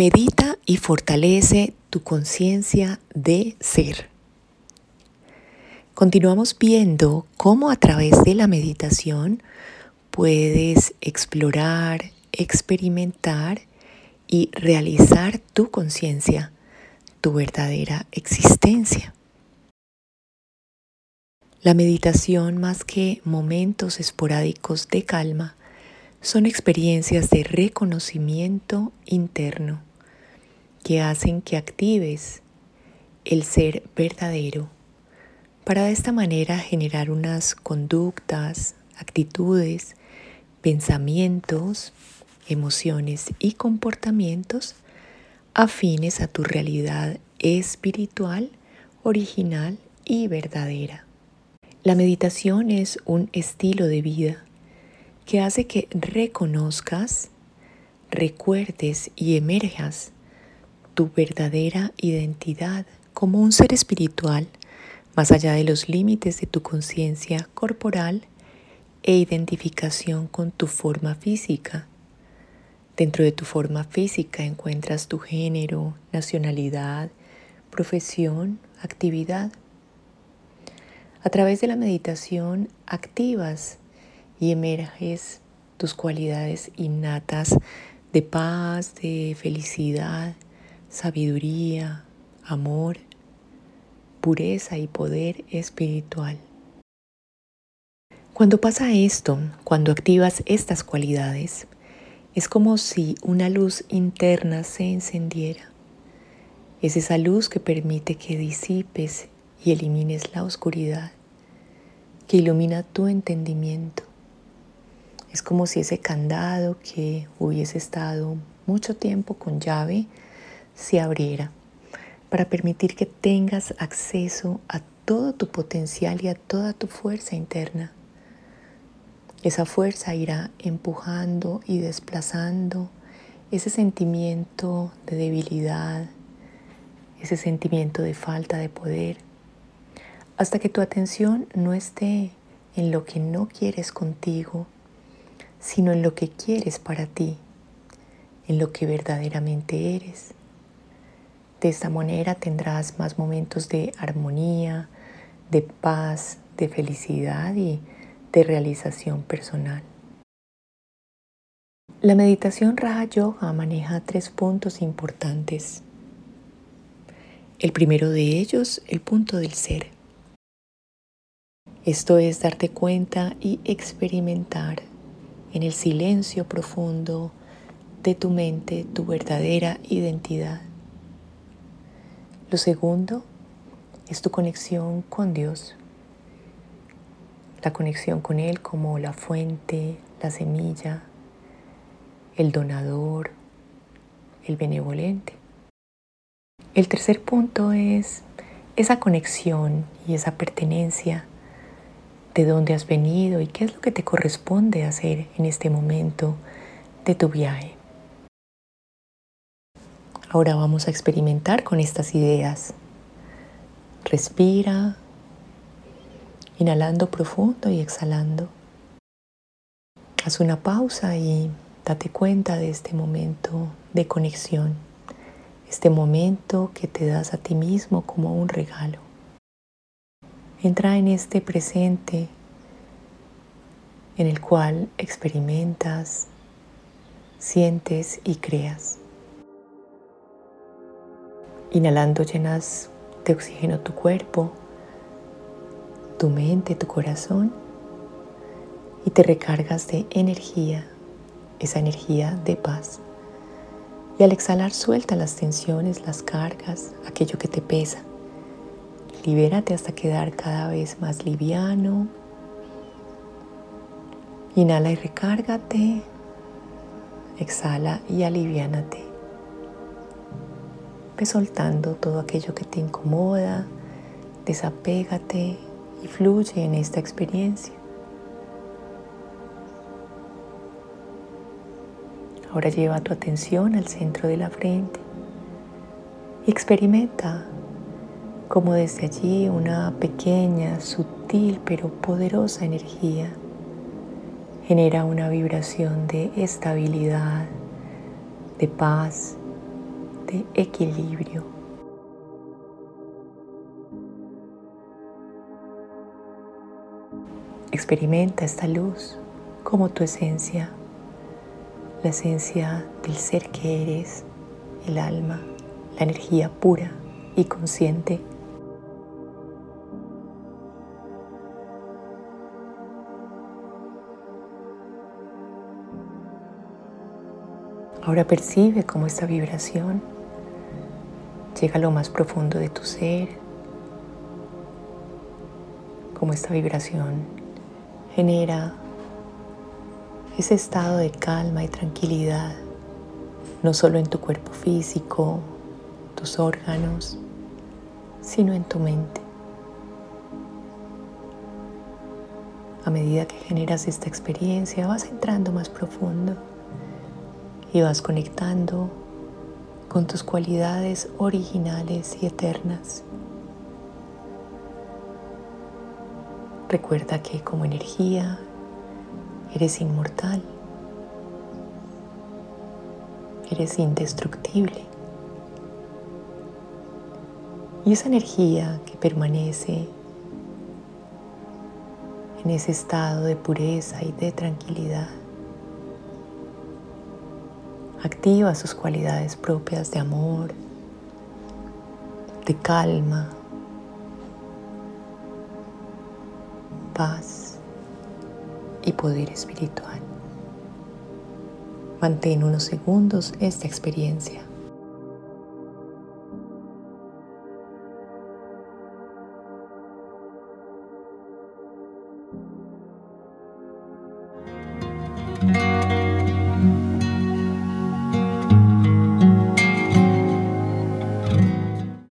Medita y fortalece tu conciencia de ser. Continuamos viendo cómo a través de la meditación puedes explorar, experimentar y realizar tu conciencia, tu verdadera existencia. La meditación, más que momentos esporádicos de calma, son experiencias de reconocimiento interno que hacen que actives el ser verdadero para de esta manera generar unas conductas, actitudes, pensamientos, emociones y comportamientos afines a tu realidad espiritual, original y verdadera. La meditación es un estilo de vida que hace que reconozcas, recuerdes y emerjas tu verdadera identidad como un ser espiritual más allá de los límites de tu conciencia corporal e identificación con tu forma física. Dentro de tu forma física encuentras tu género, nacionalidad, profesión, actividad. A través de la meditación activas y emerges tus cualidades innatas de paz, de felicidad, sabiduría, amor, pureza y poder espiritual. Cuando pasa esto, cuando activas estas cualidades, es como si una luz interna se encendiera. Es esa luz que permite que disipes y elimines la oscuridad, que ilumina tu entendimiento es como si ese candado que hubiese estado mucho tiempo con llave se abriera para permitir que tengas acceso a todo tu potencial y a toda tu fuerza interna. Esa fuerza irá empujando y desplazando ese sentimiento de debilidad, ese sentimiento de falta de poder, hasta que tu atención no esté en lo que no quieres contigo, sino en lo que quieres para ti, en lo que verdaderamente eres. De esta manera tendrás más momentos de armonía, de paz, de felicidad y de realización personal. La meditación Raja Yoga maneja tres puntos importantes. El primero de ellos, el punto del ser. Esto es darte cuenta y experimentar en el silencio profundo de tu mente tu verdadera identidad. Lo segundo es tu conexión con Dios, la conexión con Él como la fuente, la semilla, el donador, el benevolente. El tercer punto es esa conexión y esa pertenencia de dónde has venido y qué es lo que te corresponde hacer en este momento de tu viaje. Ahora vamos a experimentar con estas ideas. Respira, inhalando profundo y exhalando. Haz una pausa y date cuenta de este momento de conexión, este momento que te das a ti mismo como un regalo. Entra en este presente en el cual experimentas, sientes y creas. Inhalando llenas de oxígeno tu cuerpo, tu mente, tu corazón y te recargas de energía, esa energía de paz. Y al exhalar suelta las tensiones, las cargas, aquello que te pesa. Libérate hasta quedar cada vez más liviano. Inhala y recárgate. Exhala y aliviánate. Soltando todo aquello que te incomoda. Desapégate y fluye en esta experiencia. Ahora lleva tu atención al centro de la frente y experimenta como desde allí una pequeña, sutil pero poderosa energía genera una vibración de estabilidad, de paz, equilibrio. Experimenta esta luz como tu esencia, la esencia del ser que eres, el alma, la energía pura y consciente. Ahora percibe cómo esta vibración llega a lo más profundo de tu ser, cómo esta vibración genera ese estado de calma y tranquilidad, no solo en tu cuerpo físico, tus órganos, sino en tu mente. A medida que generas esta experiencia vas entrando más profundo y vas conectando con tus cualidades originales y eternas. Recuerda que como energía eres inmortal, eres indestructible. Y esa energía que permanece en ese estado de pureza y de tranquilidad Activa sus cualidades propias de amor, de calma, paz y poder espiritual. Mantén unos segundos esta experiencia.